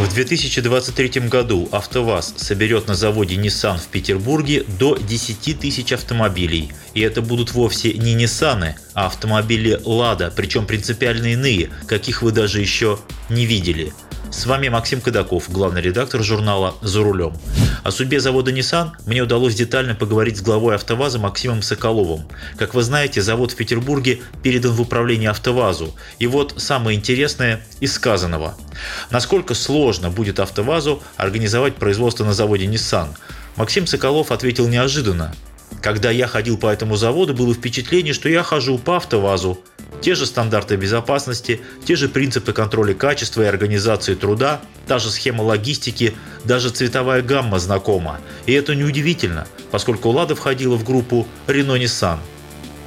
В 2023 году АвтоВАЗ соберет на заводе Nissan в Петербурге до 10 тысяч автомобилей. И это будут вовсе не Ниссаны, а автомобили Лада, причем принципиально иные, каких вы даже еще не видели – с вами Максим Кадаков, главный редактор журнала «За рулем». О судьбе завода Nissan мне удалось детально поговорить с главой АвтоВАЗа Максимом Соколовым. Как вы знаете, завод в Петербурге передан в управление АвтоВАЗу. И вот самое интересное из сказанного. Насколько сложно будет АвтоВАЗу организовать производство на заводе Nissan? Максим Соколов ответил неожиданно. Когда я ходил по этому заводу, было впечатление, что я хожу по АвтоВАЗу. Те же стандарты безопасности, те же принципы контроля качества и организации труда, та же схема логистики, даже цветовая гамма знакома. И это неудивительно, поскольку «Лада» входила в группу «Рено-Ниссан».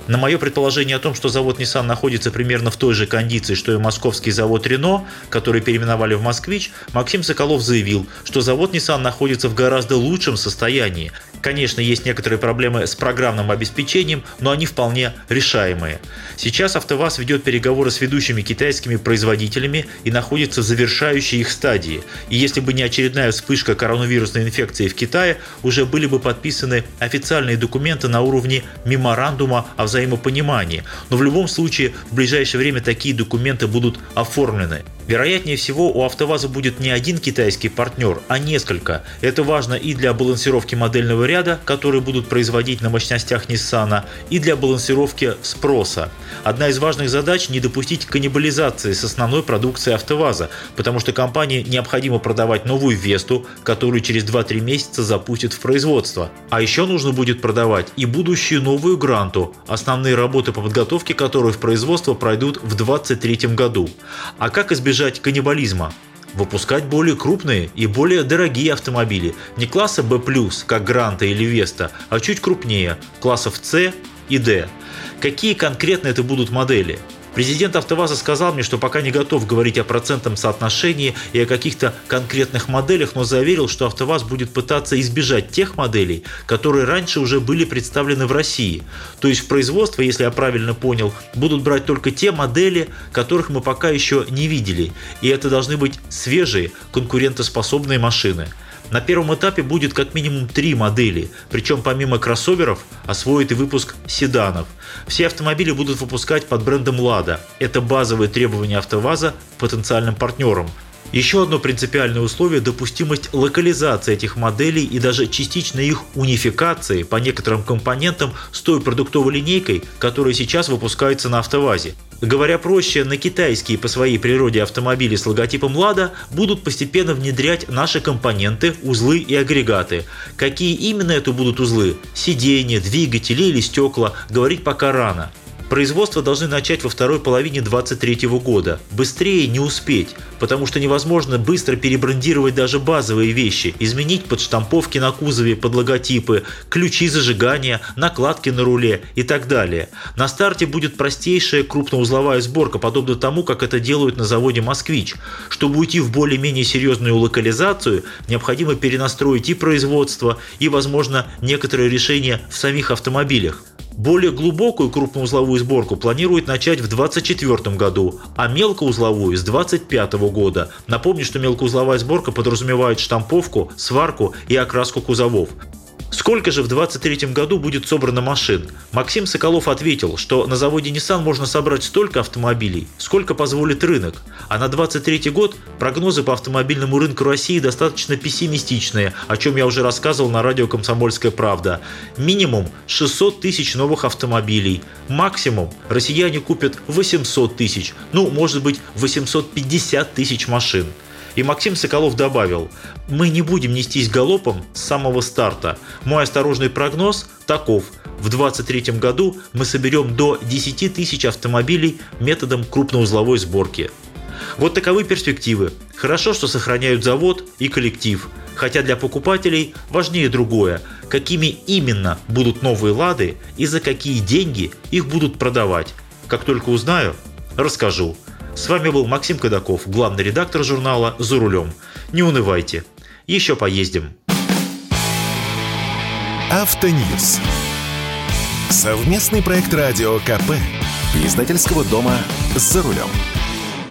На мое предположение о том, что завод Nissan находится примерно в той же кондиции, что и московский завод Renault, который переименовали в «Москвич», Максим Соколов заявил, что завод Nissan находится в гораздо лучшем состоянии Конечно, есть некоторые проблемы с программным обеспечением, но они вполне решаемые. Сейчас АвтоВАЗ ведет переговоры с ведущими китайскими производителями и находится в завершающей их стадии. И если бы не очередная вспышка коронавирусной инфекции в Китае, уже были бы подписаны официальные документы на уровне меморандума о взаимопонимании. Но в любом случае в ближайшее время такие документы будут оформлены. Вероятнее всего, у АвтоВАЗа будет не один китайский партнер, а несколько. Это важно и для балансировки модельного ряда, которые будут производить на мощностях Nissan, и для балансировки спроса. Одна из важных задач – не допустить каннибализации с основной продукцией АвтоВАЗа, потому что компании необходимо продавать новую Весту, которую через 2-3 месяца запустят в производство. А еще нужно будет продавать и будущую новую Гранту, основные работы по подготовке которой в производство пройдут в 2023 году. А как избежать избежать каннибализма. Выпускать более крупные и более дорогие автомобили, не класса B+, как Гранта или Веста, а чуть крупнее, классов C и D. Какие конкретно это будут модели? Президент АвтоВАЗа сказал мне, что пока не готов говорить о процентном соотношении и о каких-то конкретных моделях, но заверил, что АвтоВАЗ будет пытаться избежать тех моделей, которые раньше уже были представлены в России. То есть в производство, если я правильно понял, будут брать только те модели, которых мы пока еще не видели. И это должны быть свежие, конкурентоспособные машины. На первом этапе будет как минимум три модели, причем помимо кроссоверов освоит и выпуск седанов. Все автомобили будут выпускать под брендом «Лада». Это базовые требования «АвтоВАЗа» потенциальным партнерам. Еще одно принципиальное условие – допустимость локализации этих моделей и даже частичной их унификации по некоторым компонентам с той продуктовой линейкой, которая сейчас выпускается на «АвтоВАЗе». Говоря проще, на китайские по своей природе автомобили с логотипом «Лада» будут постепенно внедрять наши компоненты, узлы и агрегаты. Какие именно это будут узлы – сиденья, двигатели или стекла – говорить пока рано. Производство должны начать во второй половине 2023 года. Быстрее не успеть, потому что невозможно быстро перебрендировать даже базовые вещи, изменить подштамповки на кузове под логотипы, ключи зажигания, накладки на руле и так далее. На старте будет простейшая крупноузловая сборка, подобно тому, как это делают на заводе «Москвич». Чтобы уйти в более-менее серьезную локализацию, необходимо перенастроить и производство, и, возможно, некоторые решения в самих автомобилях. Более глубокую крупноузловую сборку планирует начать в 2024 году, а мелкоузловую с 2025 года. Напомню, что мелкоузловая сборка подразумевает штамповку, сварку и окраску кузовов. Сколько же в 2023 году будет собрано машин? Максим Соколов ответил, что на заводе Nissan можно собрать столько автомобилей, сколько позволит рынок. А на 2023 год прогнозы по автомобильному рынку России достаточно пессимистичные, о чем я уже рассказывал на радио «Комсомольская правда». Минимум 600 тысяч новых автомобилей. Максимум россияне купят 800 тысяч, ну, может быть, 850 тысяч машин. И Максим Соколов добавил, мы не будем нестись галопом с самого старта. Мой осторожный прогноз таков. В 2023 году мы соберем до 10 тысяч автомобилей методом крупноузловой сборки. Вот таковы перспективы. Хорошо, что сохраняют завод и коллектив. Хотя для покупателей важнее другое, какими именно будут новые «Лады» и за какие деньги их будут продавать. Как только узнаю, расскажу. С вами был Максим Кадаков, главный редактор журнала «За рулем». Не унывайте, еще поездим. Автоньюз. Совместный проект радио КП. Издательского дома «За рулем».